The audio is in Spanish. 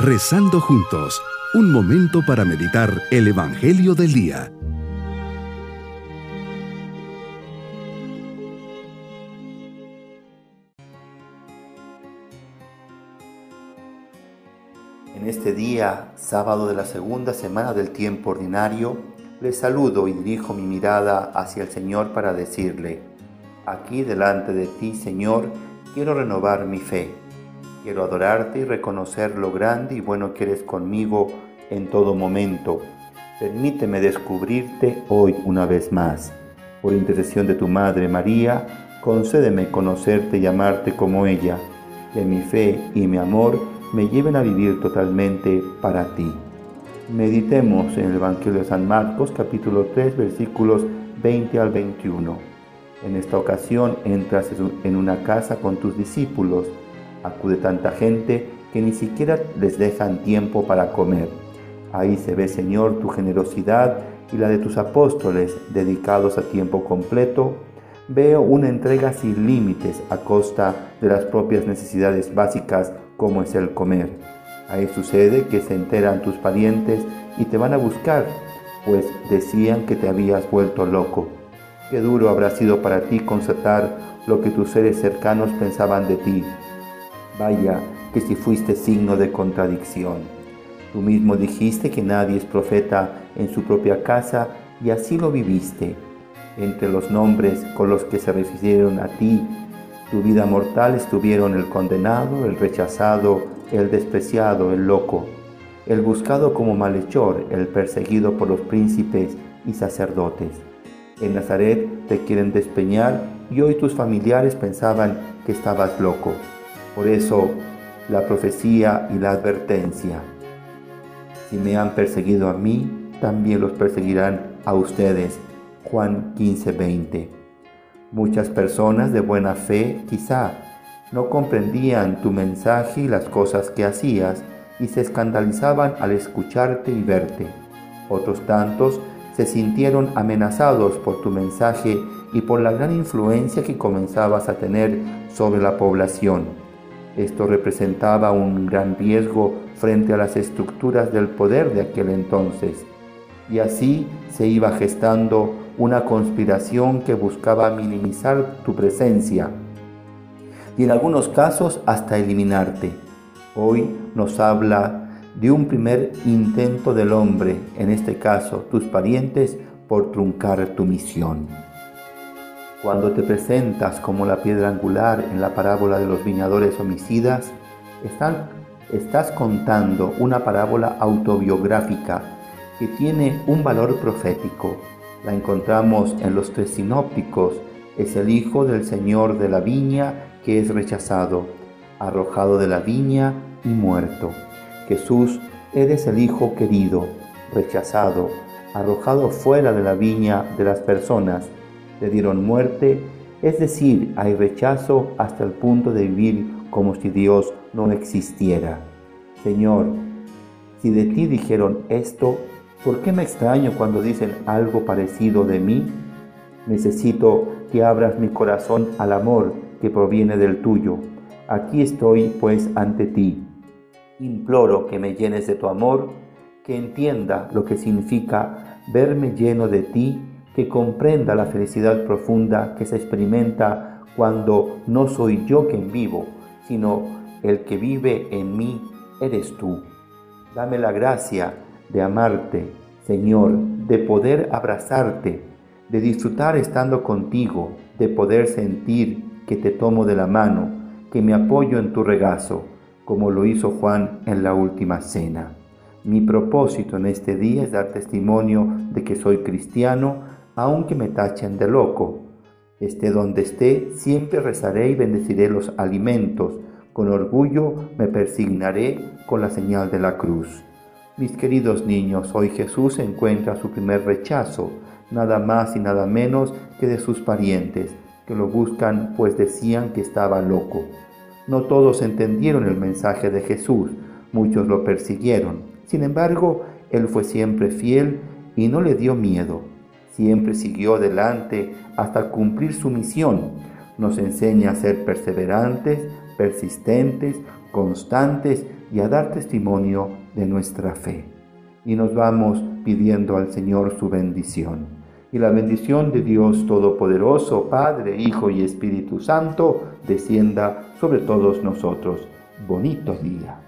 Rezando juntos, un momento para meditar el Evangelio del Día. En este día, sábado de la segunda semana del tiempo ordinario, le saludo y dirijo mi mirada hacia el Señor para decirle, aquí delante de ti, Señor, quiero renovar mi fe. Quiero adorarte y reconocer lo grande y bueno que eres conmigo en todo momento. Permíteme descubrirte hoy una vez más. Por intercesión de tu Madre María, concédeme conocerte y amarte como ella. Que mi fe y mi amor me lleven a vivir totalmente para ti. Meditemos en el Evangelio de San Marcos capítulo 3 versículos 20 al 21. En esta ocasión entras en una casa con tus discípulos. Acude tanta gente que ni siquiera les dejan tiempo para comer. Ahí se ve, Señor, tu generosidad y la de tus apóstoles dedicados a tiempo completo. Veo una entrega sin límites a costa de las propias necesidades básicas como es el comer. Ahí sucede que se enteran tus parientes y te van a buscar, pues decían que te habías vuelto loco. Qué duro habrá sido para ti constatar lo que tus seres cercanos pensaban de ti. Vaya que si fuiste signo de contradicción. Tú mismo dijiste que nadie es profeta en su propia casa y así lo viviste. Entre los nombres con los que se refirieron a ti, tu vida mortal estuvieron el condenado, el rechazado, el despreciado, el loco, el buscado como malhechor, el perseguido por los príncipes y sacerdotes. En Nazaret te quieren despeñar y hoy tus familiares pensaban que estabas loco. Por eso la profecía y la advertencia. Si me han perseguido a mí, también los perseguirán a ustedes. Juan 15:20. Muchas personas de buena fe quizá no comprendían tu mensaje y las cosas que hacías y se escandalizaban al escucharte y verte. Otros tantos se sintieron amenazados por tu mensaje y por la gran influencia que comenzabas a tener sobre la población. Esto representaba un gran riesgo frente a las estructuras del poder de aquel entonces. Y así se iba gestando una conspiración que buscaba minimizar tu presencia y en algunos casos hasta eliminarte. Hoy nos habla de un primer intento del hombre, en este caso tus parientes, por truncar tu misión. Cuando te presentas como la piedra angular en la parábola de los viñadores homicidas, estás contando una parábola autobiográfica que tiene un valor profético. La encontramos en los tres sinópticos. Es el hijo del Señor de la viña que es rechazado, arrojado de la viña y muerto. Jesús, eres el Hijo querido, rechazado, arrojado fuera de la viña de las personas. Le dieron muerte, es decir, hay rechazo hasta el punto de vivir como si Dios no existiera. Señor, si de ti dijeron esto, ¿por qué me extraño cuando dicen algo parecido de mí? Necesito que abras mi corazón al amor que proviene del tuyo. Aquí estoy pues ante ti. Imploro que me llenes de tu amor, que entienda lo que significa verme lleno de ti, que comprenda la felicidad profunda que se experimenta cuando no soy yo quien vivo, sino el que vive en mí eres tú. Dame la gracia de amarte, Señor, de poder abrazarte, de disfrutar estando contigo, de poder sentir que te tomo de la mano, que me apoyo en tu regazo, como lo hizo Juan en la última cena. Mi propósito en este día es dar testimonio de que soy cristiano, aunque me tachen de loco. Esté donde esté, siempre rezaré y bendeciré los alimentos. Con orgullo me persignaré con la señal de la cruz. Mis queridos niños, hoy Jesús encuentra su primer rechazo, nada más y nada menos que de sus parientes que lo buscan pues decían que estaba loco. No todos entendieron el mensaje de Jesús, muchos lo persiguieron. Sin embargo, él fue siempre fiel y no le dio miedo. Siempre siguió adelante hasta cumplir su misión. Nos enseña a ser perseverantes, persistentes, constantes y a dar testimonio de nuestra fe. Y nos vamos pidiendo al Señor su bendición. Y la bendición de Dios Todopoderoso, Padre, Hijo y Espíritu Santo, descienda sobre todos nosotros. Bonito día.